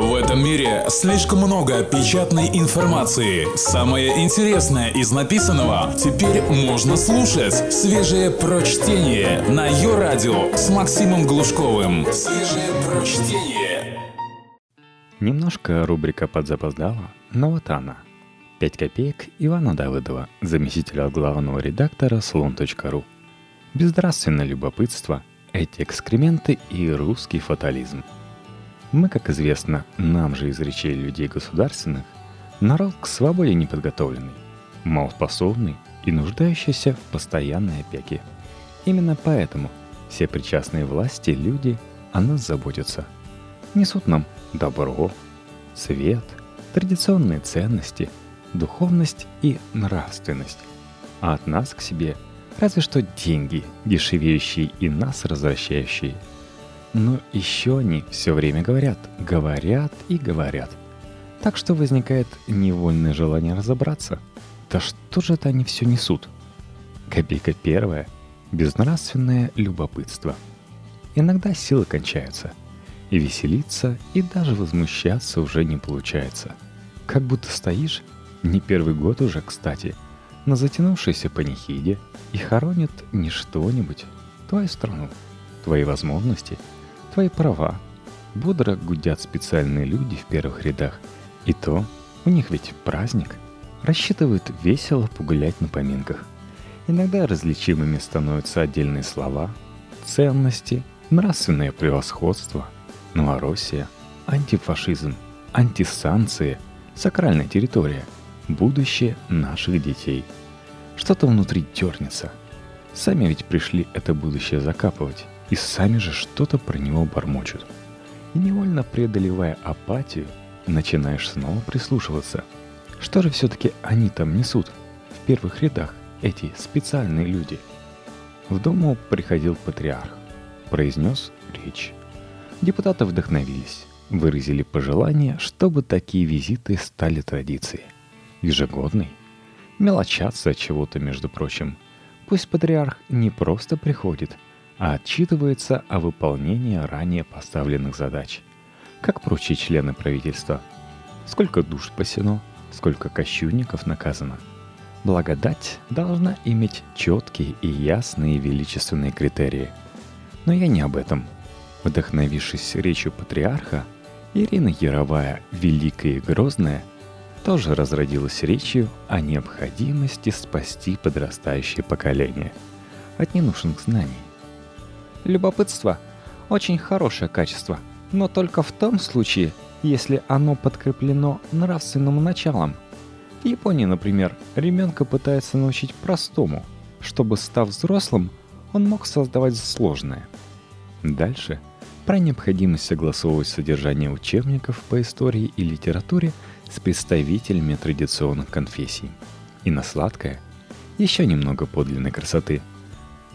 В этом мире слишком много печатной информации. Самое интересное из написанного теперь можно слушать. Свежее прочтение на ее радио с Максимом Глушковым. Свежее прочтение. Немножко рубрика подзапоздала, но вот она. 5 копеек Ивана Давыдова, заместителя главного редактора слон.ру. Безнравственное любопытство, эти экскременты и русский фатализм – мы, как известно, нам же из речей людей государственных, народ к свободе неподготовленный, малоспособный и нуждающийся в постоянной опеке. Именно поэтому все причастные власти люди о нас заботятся. Несут нам добро, свет, традиционные ценности, духовность и нравственность. А от нас к себе разве что деньги, дешевеющие и нас развращающие – но еще они все время говорят, говорят и говорят. Так что возникает невольное желание разобраться. Да что же это они все несут? Копейка первая – безнравственное любопытство. Иногда силы кончаются. И веселиться, и даже возмущаться уже не получается. Как будто стоишь, не первый год уже, кстати, на затянувшейся панихиде и хоронит не что-нибудь, твою страну, твои возможности – твои права. Бодро гудят специальные люди в первых рядах. И то, у них ведь праздник. Рассчитывают весело погулять на поминках. Иногда различимыми становятся отдельные слова, ценности, нравственное превосходство, Новороссия, антифашизм, антисанкции, сакральная территория, будущее наших детей. Что-то внутри дернется. Сами ведь пришли это будущее закапывать и сами же что-то про него бормочут. И невольно преодолевая апатию, начинаешь снова прислушиваться. Что же все-таки они там несут? В первых рядах эти специальные люди. В дому приходил патриарх. Произнес речь. Депутаты вдохновились. Выразили пожелание, чтобы такие визиты стали традицией. Ежегодный. Мелочаться от чего-то, между прочим. Пусть патриарх не просто приходит – а отчитывается о выполнении ранее поставленных задач, как прочие члены правительства. Сколько душ спасено, сколько кощунников наказано. Благодать должна иметь четкие и ясные величественные критерии. Но я не об этом. Вдохновившись речью патриарха, Ирина Яровая, великая и грозная, тоже разродилась речью о необходимости спасти подрастающее поколение от ненужных знаний. Любопытство – очень хорошее качество, но только в том случае, если оно подкреплено нравственным началом. В Японии, например, ребенка пытается научить простому, чтобы, став взрослым, он мог создавать сложное. Дальше про необходимость согласовывать содержание учебников по истории и литературе с представителями традиционных конфессий. И на сладкое еще немного подлинной красоты.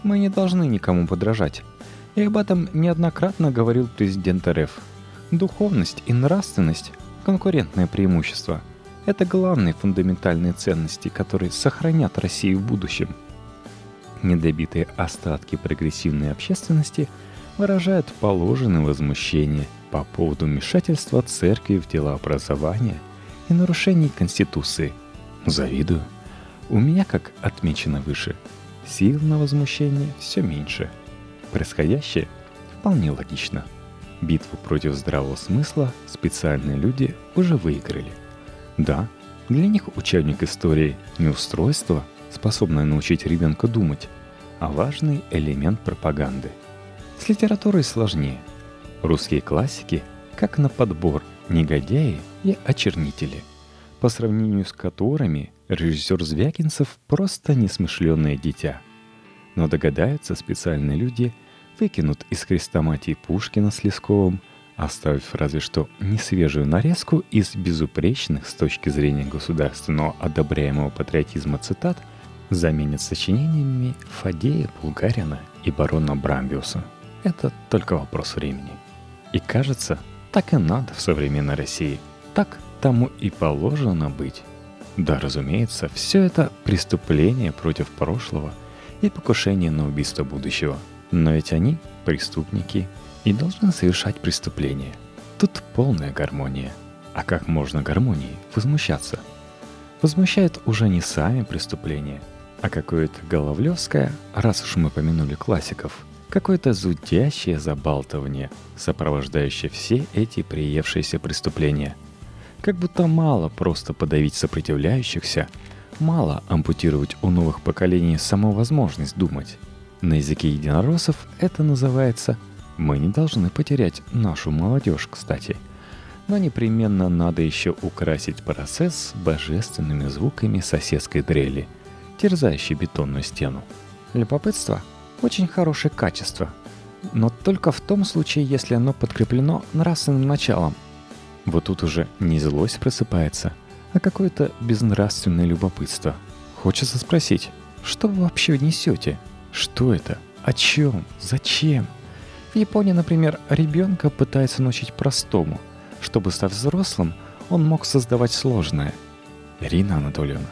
Мы не должны никому подражать. И об этом неоднократно говорил президент РФ. Духовность и нравственность – конкурентное преимущество. Это главные фундаментальные ценности, которые сохранят Россию в будущем. Недобитые остатки прогрессивной общественности выражают положенное возмущение по поводу вмешательства церкви в дела образования и нарушений Конституции. Завидую. У меня, как отмечено выше, сил на возмущение все меньше – Происходящее вполне логично. Битву против здравого смысла специальные люди уже выиграли. Да, для них учебник истории не устройство, способное научить ребенка думать, а важный элемент пропаганды. С литературой сложнее. Русские классики, как на подбор, негодяи и очернители, по сравнению с которыми режиссер Звягинцев просто несмышленное дитя – но догадаются специальные люди, выкинут из хрестоматии Пушкина с Лесковым, оставив разве что несвежую нарезку из безупречных с точки зрения государственного одобряемого патриотизма цитат, заменят сочинениями Фадея, Булгарина и барона Брамбиуса. Это только вопрос времени. И кажется, так и надо в современной России. Так тому и положено быть. Да, разумеется, все это преступление против прошлого – и покушение на убийство будущего. Но ведь они преступники и должны совершать преступления. Тут полная гармония. А как можно гармонии возмущаться? Возмущает уже не сами преступления, а какое-то головлевское, раз уж мы помянули классиков, какое-то зудящее забалтывание, сопровождающее все эти приевшиеся преступления. Как будто мало просто подавить сопротивляющихся, мало ампутировать у новых поколений саму возможность думать. На языке единороссов это называется «мы не должны потерять нашу молодежь, кстати». Но непременно надо еще украсить процесс божественными звуками соседской дрели, терзающей бетонную стену. Любопытство – очень хорошее качество, но только в том случае, если оно подкреплено нравственным началом. Вот тут уже не злость просыпается, а какое-то безнравственное любопытство. Хочется спросить, что вы вообще несете – что это? О чем? Зачем? В Японии, например, ребенка пытается научить простому. Чтобы стать взрослым, он мог создавать сложное. Ирина Анатольевна,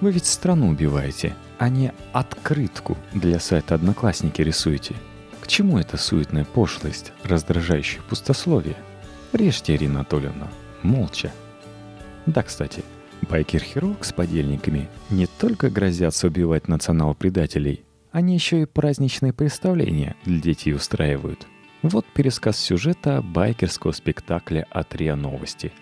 вы ведь страну убиваете, а не открытку для сайта «Одноклассники» рисуете. К чему эта суетная пошлость, раздражающая пустословие? Режьте, Ирина Анатольевна, молча. Да, кстати, байкер-хирург с подельниками не только грозятся убивать национал-предателей, они еще и праздничные представления для детей устраивают. Вот пересказ сюжета байкерского спектакля от РИА Новости.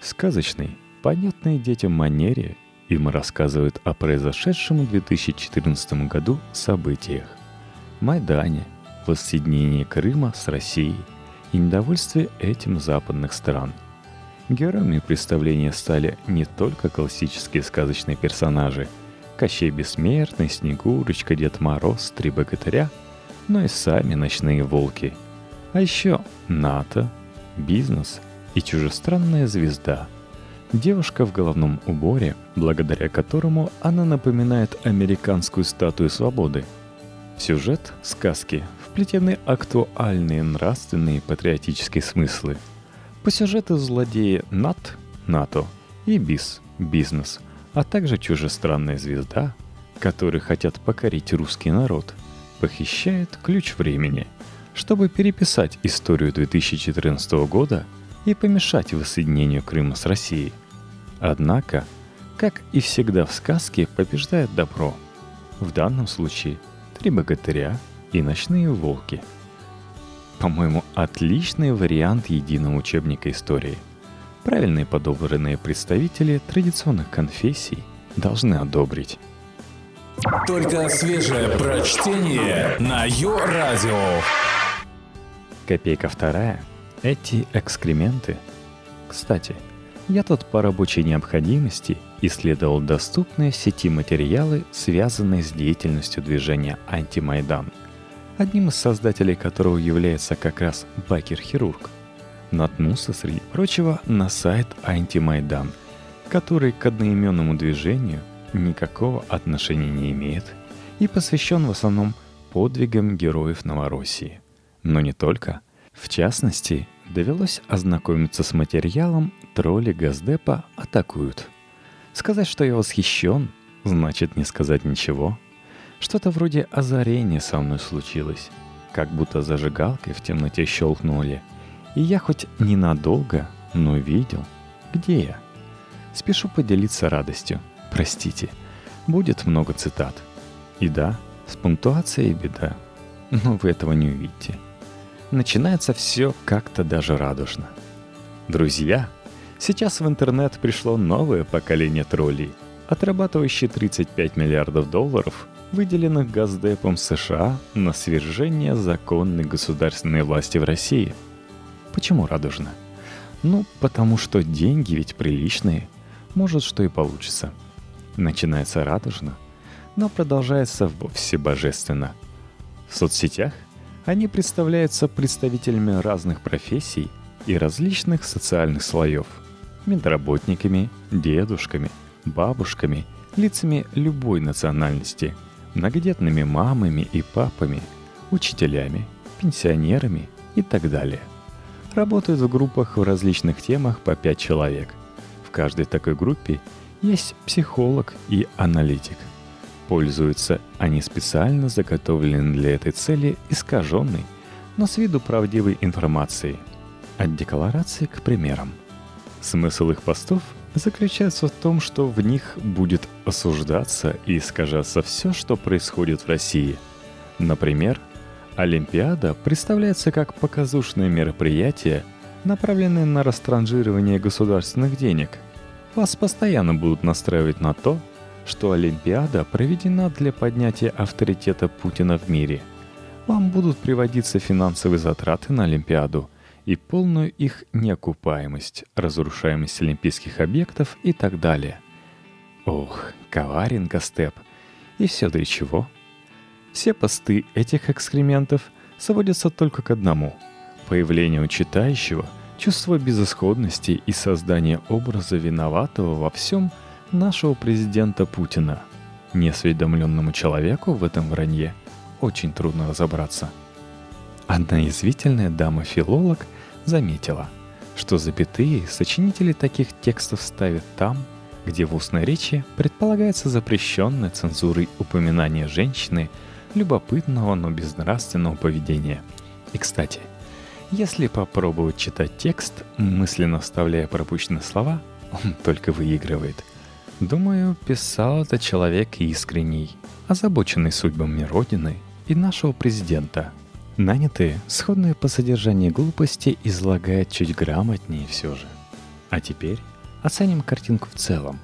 Сказочный, понятный детям манере им рассказывают о произошедшем в 2014 году событиях. Майдане, воссоединении Крыма с Россией и недовольстве этим западных стран. Героями представления стали не только классические сказочные персонажи – Кощей Бессмертный, Снегурочка, Дед Мороз, Три Богатыря, но и сами ночные волки. А еще НАТО, бизнес и чужестранная звезда. Девушка в головном уборе, благодаря которому она напоминает американскую статую свободы. Сюжет сказки вплетены актуальные нравственные и патриотические смыслы. По сюжету злодеи НАТ, НАТО и БИС, бизнес – а также чужестранная звезда, которые хотят покорить русский народ, похищает ключ времени, чтобы переписать историю 2014 года и помешать воссоединению Крыма с Россией. Однако, как и всегда в сказке, побеждает добро. В данном случае «Три богатыря» и «Ночные волки». По-моему, отличный вариант единого учебника истории – правильные подобранные представители традиционных конфессий должны одобрить. Только свежее прочтение на Йо-Радио. Копейка вторая. Эти экскременты. Кстати, я тут по рабочей необходимости исследовал доступные в сети материалы, связанные с деятельностью движения «Антимайдан», одним из создателей которого является как раз Бакер-хирург – наткнулся, среди прочего, на сайт Антимайдан, который к одноименному движению никакого отношения не имеет и посвящен в основном подвигам героев Новороссии. Но не только. В частности, довелось ознакомиться с материалом «Тролли Газдепа атакуют». Сказать, что я восхищен, значит не сказать ничего. Что-то вроде озарения со мной случилось. Как будто зажигалкой в темноте щелкнули – и я хоть ненадолго, но видел, где я. Спешу поделиться радостью. Простите, будет много цитат. И да, с пунктуацией беда. Но вы этого не увидите. Начинается все как-то даже радужно. Друзья, сейчас в интернет пришло новое поколение троллей, отрабатывающие 35 миллиардов долларов, выделенных Газдепом США на свержение законной государственной власти в России – Почему радужно? Ну, потому что деньги ведь приличные. Может, что и получится. Начинается радужно, но продолжается вовсе божественно. В соцсетях они представляются представителями разных профессий и различных социальных слоев. Медработниками, дедушками, бабушками, лицами любой национальности, многодетными мамами и папами, учителями, пенсионерами и так далее – работают в группах в различных темах по 5 человек. В каждой такой группе есть психолог и аналитик. Пользуются они специально заготовленной для этой цели искаженной, но с виду правдивой информацией. От декларации к примерам. Смысл их постов заключается в том, что в них будет осуждаться и искажаться все, что происходит в России. Например, Олимпиада представляется как показушное мероприятие, направленное на растранжирование государственных денег. Вас постоянно будут настраивать на то, что Олимпиада проведена для поднятия авторитета Путина в мире. Вам будут приводиться финансовые затраты на Олимпиаду и полную их неокупаемость, разрушаемость олимпийских объектов и так далее. Ох, коваренко степ. И все для чего? Все посты этих экскрементов сводятся только к одному — появлению читающего чувство безысходности и создание образа виноватого во всем — нашего президента Путина. Неосведомленному человеку в этом вранье очень трудно разобраться. Одна язвительная дама-филолог заметила, что запятые сочинители таких текстов ставят там, где в устной речи предполагается запрещенное цензурой упоминание женщины любопытного, но безнравственного поведения. И, кстати, если попробовать читать текст, мысленно вставляя пропущенные слова, он только выигрывает – Думаю, писал это человек искренний, озабоченный судьбами Родины и нашего президента. Нанятые, сходные по содержанию глупости, излагает чуть грамотнее все же. А теперь оценим картинку в целом.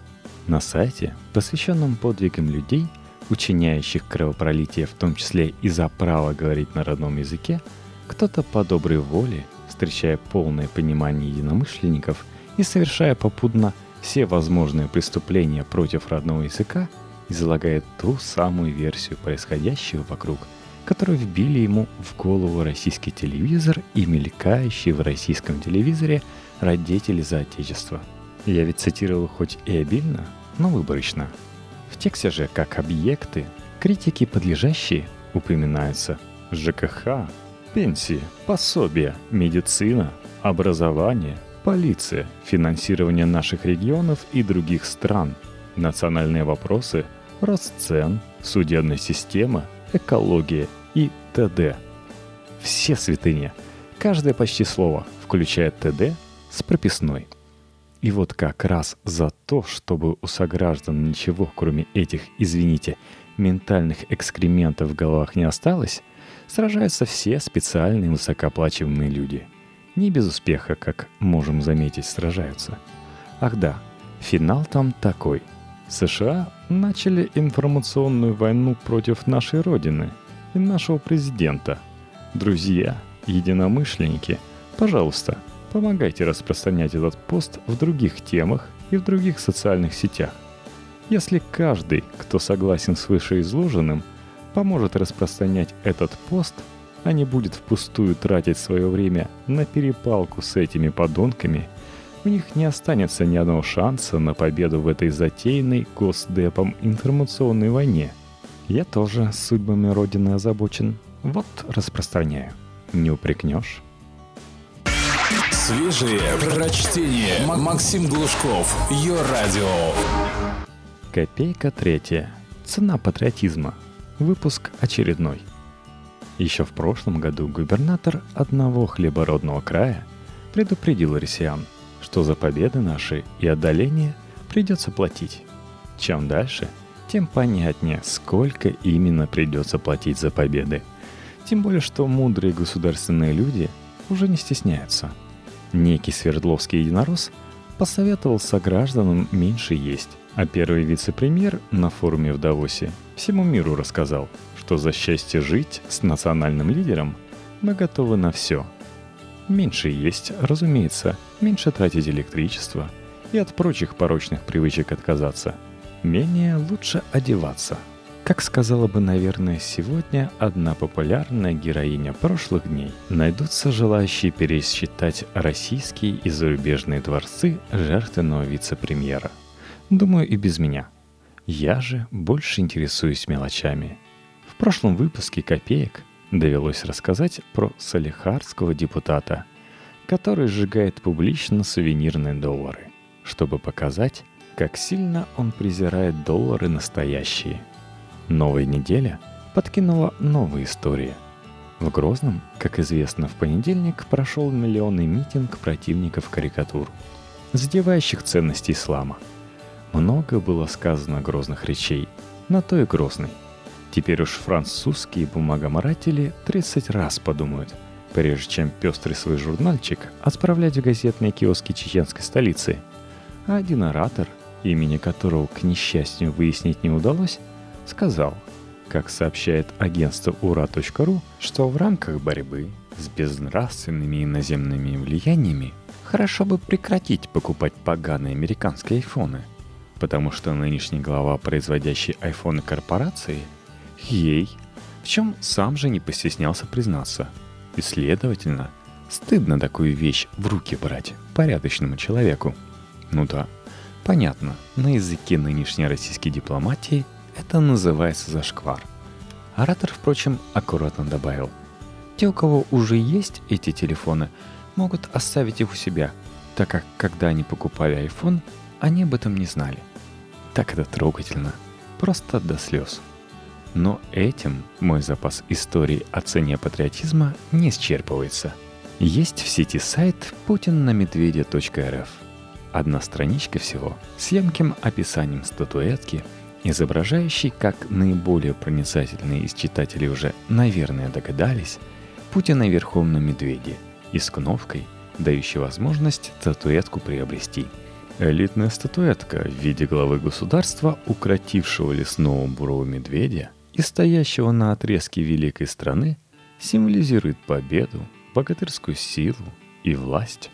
На сайте, посвященном подвигам людей, учиняющих кровопролитие в том числе и за право говорить на родном языке, кто-то по доброй воле, встречая полное понимание единомышленников и совершая попутно все возможные преступления против родного языка, излагает ту самую версию происходящего вокруг, которую вбили ему в голову российский телевизор и мелькающие в российском телевизоре родители за Отечество. Я ведь цитировал хоть и обильно, но выборочно. В тексте же, как объекты, критики подлежащие, упоминаются ЖКХ, пенсии, пособия, медицина, образование, полиция, финансирование наших регионов и других стран, национальные вопросы, рост цен, судебная система, экология и т.д. Все святыни. Каждое почти слово, включая т.д., с прописной. И вот как раз за то, чтобы у сограждан ничего, кроме этих, извините, ментальных экскрементов в головах не осталось, сражаются все специальные высокооплачиваемые люди – не без успеха, как можем заметить, сражаются. Ах да, финал там такой. США начали информационную войну против нашей Родины и нашего президента. Друзья, единомышленники, пожалуйста, помогайте распространять этот пост в других темах и в других социальных сетях. Если каждый, кто согласен с вышеизложенным, поможет распространять этот пост – а не будет впустую тратить свое время на перепалку с этими подонками, у них не останется ни одного шанса на победу в этой затеянной госдепом информационной войне. Я тоже судьбами Родины озабочен. Вот распространяю. Не упрекнешь. Свежие прочтение. Максим Глушков. Ее радио. Копейка третья. Цена патриотизма. Выпуск очередной. Еще в прошлом году губернатор одного хлебородного края предупредил россиян, что за победы наши и отдаление придется платить. Чем дальше, тем понятнее, сколько именно придется платить за победы. Тем более, что мудрые государственные люди уже не стесняются. Некий Свердловский единорос посоветовал согражданам меньше есть, а первый вице-премьер на форуме в Давосе всему миру рассказал – что за счастье жить с национальным лидером мы готовы на все. Меньше есть, разумеется, меньше тратить электричество и от прочих порочных привычек отказаться. Менее лучше одеваться. Как сказала бы, наверное, сегодня одна популярная героиня прошлых дней, найдутся желающие пересчитать российские и зарубежные дворцы жертвенного вице-премьера. Думаю, и без меня. Я же больше интересуюсь мелочами – в прошлом выпуске «Копеек» довелось рассказать про салихарского депутата, который сжигает публично сувенирные доллары, чтобы показать, как сильно он презирает доллары настоящие. Новая неделя подкинула новые истории. В Грозном, как известно, в понедельник прошел миллионный митинг противников карикатур, задевающих ценности ислама. Много было сказано грозных речей, на то и грозный. Теперь уж французские бумагоморатели 30 раз подумают, прежде чем пестрый свой журнальчик отправлять в газетные киоски чеченской столицы. А один оратор, имени которого, к несчастью, выяснить не удалось, сказал, как сообщает агентство ура.ру, что в рамках борьбы с безнравственными иноземными влияниями хорошо бы прекратить покупать поганые американские айфоны, потому что нынешний глава производящей айфоны корпорации ей, в чем сам же не постеснялся признаться. И следовательно, стыдно такую вещь в руки брать порядочному человеку. Ну да, понятно, на языке нынешней российской дипломатии это называется зашквар. Оратор, впрочем, аккуратно добавил. Те, у кого уже есть эти телефоны, могут оставить их у себя, так как когда они покупали iPhone, они об этом не знали. Так это трогательно. Просто до слез. Но этим мой запас истории о цене патриотизма не исчерпывается. Есть в сети сайт putinнамедведя.рф. Одна страничка всего с емким описанием статуэтки – изображающий, как наиболее проницательные из читателей уже, наверное, догадались, Путина верхом на медведе и с кнопкой, дающей возможность статуэтку приобрести. Элитная статуэтка в виде главы государства, укротившего лесного бурого медведя и стоящего на отрезке великой страны, символизирует победу, богатырскую силу и власть.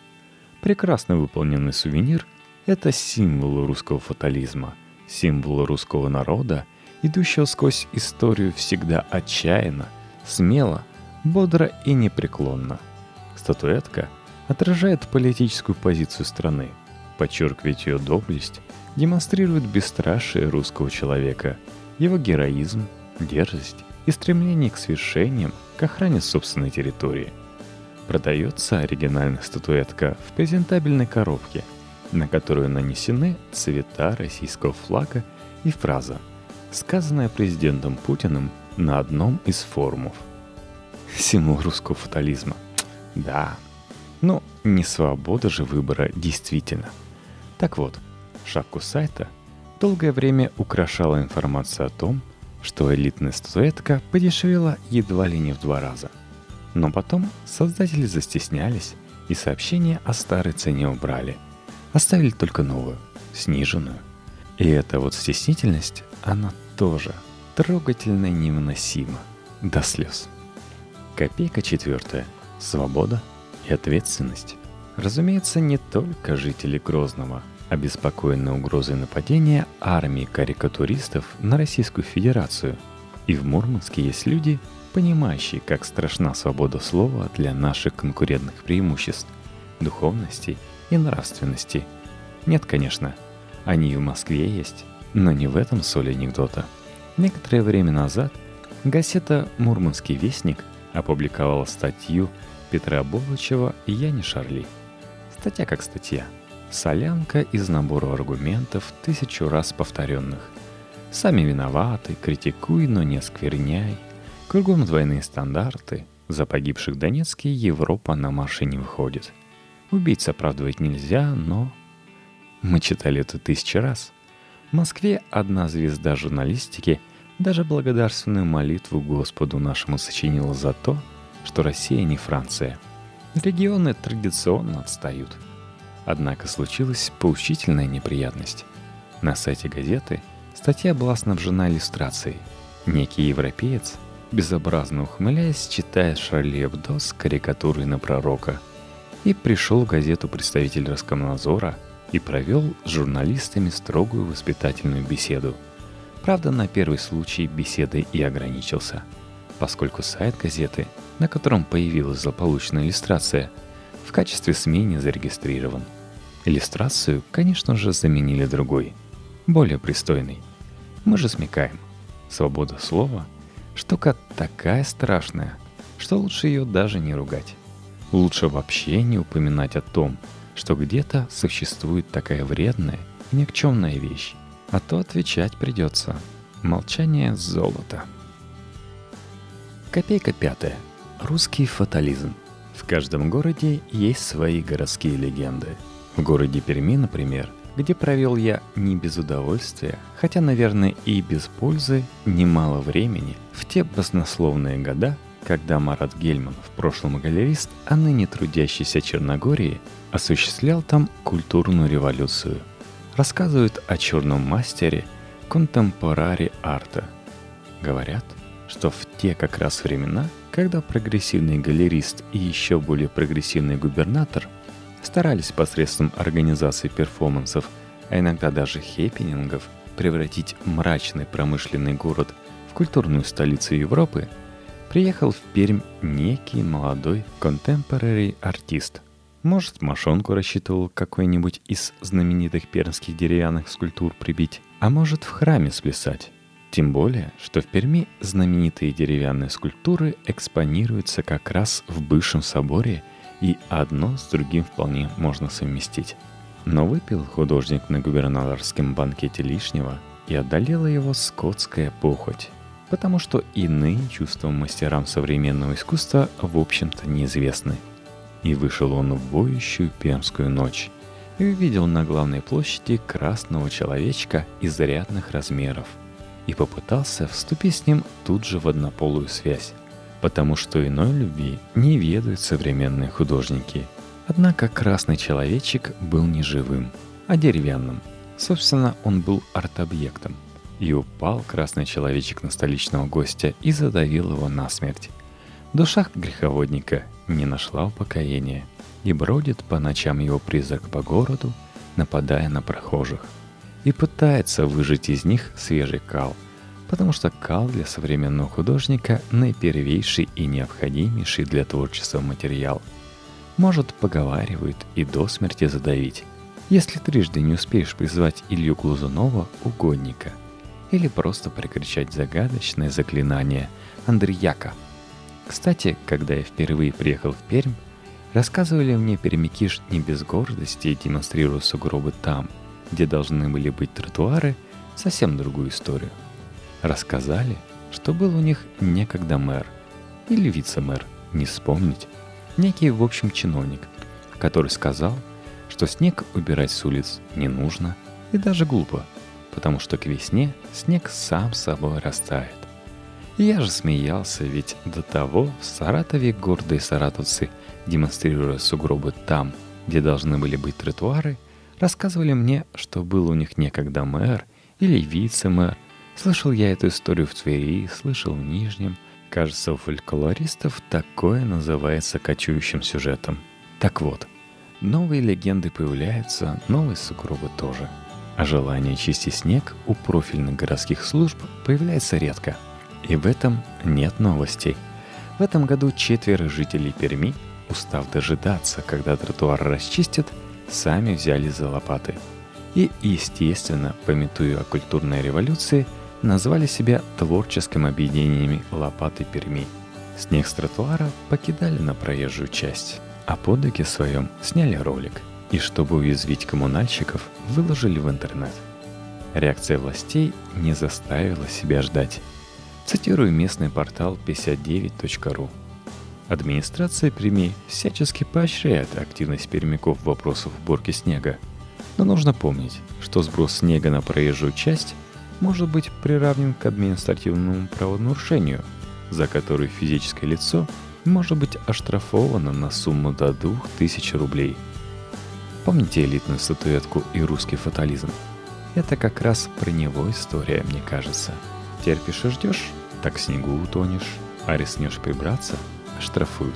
Прекрасно выполненный сувенир – это символ русского фатализма – символ русского народа, идущего сквозь историю всегда отчаянно, смело, бодро и непреклонно. Статуэтка отражает политическую позицию страны, подчеркивает ее доблесть, демонстрирует бесстрашие русского человека, его героизм, дерзость и стремление к свершениям, к охране собственной территории. Продается оригинальная статуэтка в презентабельной коробке – на которую нанесены цвета российского флага и фраза, сказанная президентом Путиным на одном из форумов. Символ русского фатализма. Да. Но не свобода же выбора действительно. Так вот, шапку сайта долгое время украшала информация о том, что элитная статуэтка подешевела едва ли не в два раза. Но потом создатели застеснялись и сообщение о старой цене убрали – Оставили только новую, сниженную. И эта вот стеснительность, она тоже трогательно невыносима. До слез. Копейка четвертая. Свобода и ответственность. Разумеется, не только жители Грозного, обеспокоены угрозой нападения армии карикатуристов на Российскую Федерацию. И в Мурманске есть люди, понимающие, как страшна свобода слова для наших конкурентных преимуществ, духовности и нравственности. Нет, конечно, они и в Москве есть, но не в этом соль анекдота. Некоторое время назад газета «Мурманский вестник» опубликовала статью Петра Бовычева и Яни Шарли. Статья как статья. Солянка из набора аргументов, тысячу раз повторенных. Сами виноваты, критикуй, но не скверняй. Кругом двойные стандарты. За погибших Донецке Европа на марше не выходит – Убийц оправдывать нельзя, но... Мы читали это тысячи раз. В Москве одна звезда журналистики даже благодарственную молитву Господу нашему сочинила за то, что Россия не Франция. Регионы традиционно отстают. Однако случилась поучительная неприятность. На сайте газеты статья была снабжена иллюстрацией. Некий европеец, безобразно ухмыляясь, читает Шарли Эбдо с карикатурой на пророка – и пришел в газету представитель Роскомнадзора и провел с журналистами строгую воспитательную беседу. Правда, на первый случай беседы и ограничился, поскольку сайт газеты, на котором появилась злополучная иллюстрация, в качестве СМИ не зарегистрирован. Иллюстрацию, конечно же, заменили другой, более пристойной. Мы же смекаем. Свобода слова – штука такая страшная, что лучше ее даже не ругать. Лучше вообще не упоминать о том, что где-то существует такая вредная, никчемная вещь, а то отвечать придется. Молчание золота. Копейка пятая. Русский фатализм. В каждом городе есть свои городские легенды. В городе Перми, например, где провел я не без удовольствия, хотя, наверное, и без пользы, немало времени, в те баснословные года, когда Марат Гельман, в прошлом галерист, а ныне трудящийся Черногории, осуществлял там культурную революцию. Рассказывают о черном мастере контемпорари арта. Говорят, что в те как раз времена, когда прогрессивный галерист и еще более прогрессивный губернатор – старались посредством организации перформансов, а иногда даже хеппинингов, превратить мрачный промышленный город в культурную столицу Европы, приехал в Пермь некий молодой contemporary артист. Может, мошонку рассчитывал какой-нибудь из знаменитых пермских деревянных скульптур прибить, а может, в храме сплясать. Тем более, что в Перми знаменитые деревянные скульптуры экспонируются как раз в бывшем соборе – и одно с другим вполне можно совместить. Но выпил художник на губернаторском банкете лишнего и одолела его скотская похоть, потому что иные чувства мастерам современного искусства в общем-то неизвестны. И вышел он в воющую пермскую ночь и увидел на главной площади красного человечка изрядных размеров и попытался вступить с ним тут же в однополую связь потому что иной любви не ведают современные художники. Однако красный человечек был не живым, а деревянным. Собственно, он был арт-объектом. И упал красный человечек на столичного гостя и задавил его насмерть. Душа греховодника не нашла упокоения и бродит по ночам его призрак по городу, нападая на прохожих. И пытается выжать из них свежий кал – потому что кал для современного художника наипервейший и необходимейший для творчества материал. Может, поговаривают и до смерти задавить, если трижды не успеешь призвать Илью Глазунова угодника, или просто прикричать загадочное заклинание Андреяка. Кстати, когда я впервые приехал в Пермь, рассказывали мне перемикиш не без гордости, демонстрируя сугробы там, где должны были быть тротуары, совсем другую историю – Рассказали, что был у них некогда мэр или вице-мэр, не вспомнить. Некий, в общем, чиновник, который сказал, что снег убирать с улиц не нужно и даже глупо, потому что к весне снег сам собой растает. Я же смеялся, ведь до того в Саратове гордые саратовцы, демонстрируя сугробы там, где должны были быть тротуары, рассказывали мне, что был у них некогда мэр или вице-мэр – Слышал я эту историю в Твери, слышал в Нижнем. Кажется, у фольклористов такое называется кочующим сюжетом. Так вот, новые легенды появляются, новые сугробы тоже. А желание чистить снег у профильных городских служб появляется редко. И в этом нет новостей. В этом году четверо жителей Перми, устав дожидаться, когда тротуар расчистят, сами взяли за лопаты. И, естественно, пометуя о культурной революции – назвали себя творческим объединениями лопаты Перми. Снег с тротуара покидали на проезжую часть, а под ноги своем сняли ролик и, чтобы уязвить коммунальщиков, выложили в интернет. Реакция властей не заставила себя ждать. Цитирую местный портал 59.ru. Администрация Перми всячески поощряет активность пермяков в вопросах уборки снега. Но нужно помнить, что сброс снега на проезжую часть – может быть приравнен к административному правонарушению, за который физическое лицо может быть оштрафовано на сумму до 2000 рублей. Помните элитную статуэтку и русский фатализм? Это как раз про него история, мне кажется. Терпишь и ждешь, так в снегу утонешь, а рискнешь прибраться – оштрафуют.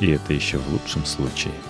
И это еще в лучшем случае –